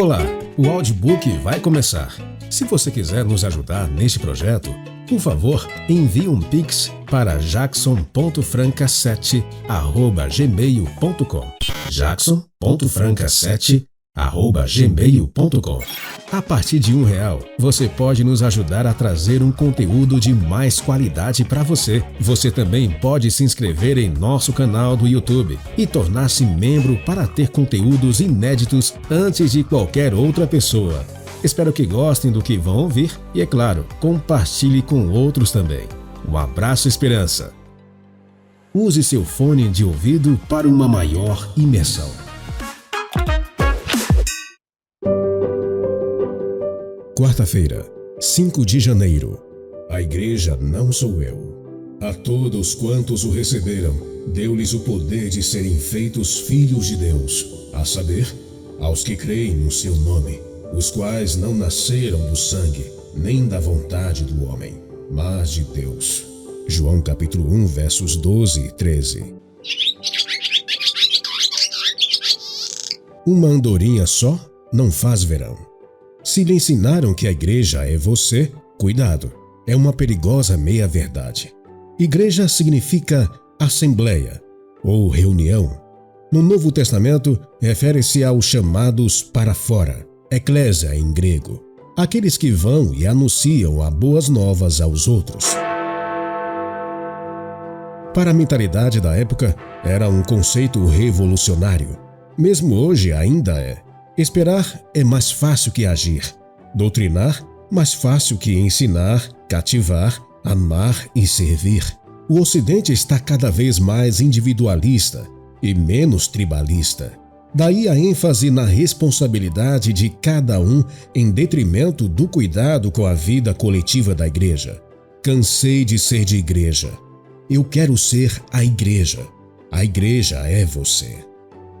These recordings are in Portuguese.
Olá, o audiobook vai começar. Se você quiser nos ajudar neste projeto, por favor, envie um pix para jackson.franca7@gmail.com. jackson.franca7@gmail.com. A partir de um real, você pode nos ajudar a trazer um conteúdo de mais qualidade para você. Você também pode se inscrever em nosso canal do YouTube e tornar-se membro para ter conteúdos inéditos antes de qualquer outra pessoa. Espero que gostem do que vão ouvir e, é claro, compartilhe com outros também. Um abraço, Esperança. Use seu fone de ouvido para uma maior imersão. Quarta-feira, 5 de janeiro. A igreja não sou eu. A todos quantos o receberam, deu-lhes o poder de serem feitos filhos de Deus, a saber, aos que creem no seu nome, os quais não nasceram do sangue, nem da vontade do homem, mas de Deus. João capítulo 1, versos 12 e 13. Uma andorinha só não faz verão. Se lhe ensinaram que a igreja é você, cuidado, é uma perigosa meia-verdade. Igreja significa assembleia ou reunião. No Novo Testamento, refere-se aos chamados para fora, eclésia em grego, aqueles que vão e anunciam as boas novas aos outros. Para a mentalidade da época, era um conceito revolucionário. Mesmo hoje ainda é. Esperar é mais fácil que agir. Doutrinar, mais fácil que ensinar, cativar, amar e servir. O Ocidente está cada vez mais individualista e menos tribalista. Daí a ênfase na responsabilidade de cada um em detrimento do cuidado com a vida coletiva da igreja. Cansei de ser de igreja. Eu quero ser a igreja. A igreja é você.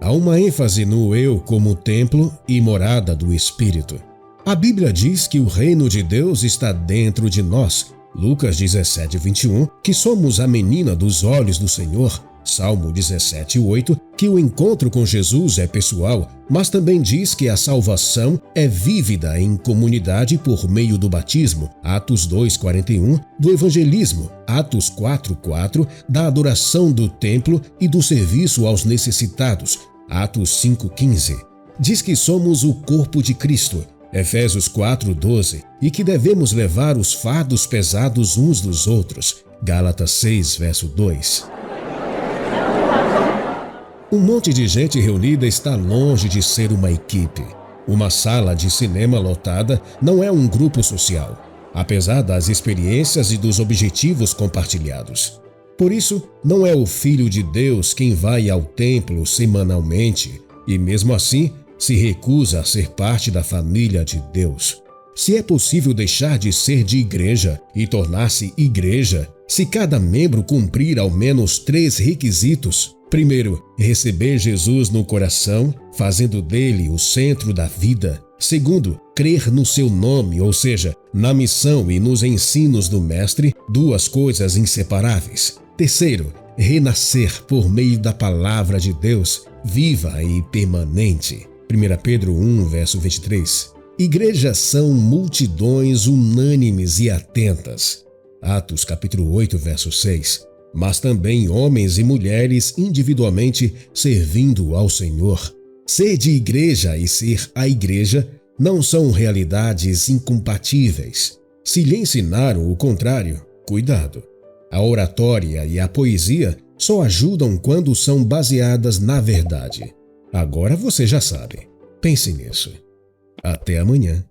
Há uma ênfase no eu como templo e morada do Espírito. A Bíblia diz que o reino de Deus está dentro de nós. Lucas 17, 21, que somos a menina dos olhos do Senhor. Salmo 17, 8, que o encontro com Jesus é pessoal, mas também diz que a salvação é vívida em comunidade por meio do batismo. Atos 2, 41, do evangelismo. Atos 4, 4, da adoração do templo e do serviço aos necessitados. Atos 5,15, diz que somos o corpo de Cristo, Efésios 4,12, e que devemos levar os fardos pesados uns dos outros, Gálatas 6, verso 2. Um monte de gente reunida está longe de ser uma equipe. Uma sala de cinema lotada não é um grupo social, apesar das experiências e dos objetivos compartilhados. Por isso, não é o Filho de Deus quem vai ao templo semanalmente e, mesmo assim, se recusa a ser parte da família de Deus. Se é possível deixar de ser de igreja e tornar-se igreja, se cada membro cumprir ao menos três requisitos: primeiro, receber Jesus no coração, fazendo dele o centro da vida. Segundo, crer no seu nome, ou seja, na missão e nos ensinos do Mestre, duas coisas inseparáveis. Terceiro, renascer por meio da palavra de Deus, viva e permanente. 1 Pedro 1, verso 23. Igrejas são multidões unânimes e atentas. Atos capítulo 8, verso 6. Mas também homens e mulheres individualmente servindo ao Senhor. Ser de igreja e ser a igreja não são realidades incompatíveis. Se lhe ensinaram o contrário, cuidado. A oratória e a poesia só ajudam quando são baseadas na verdade. Agora você já sabe. Pense nisso. Até amanhã.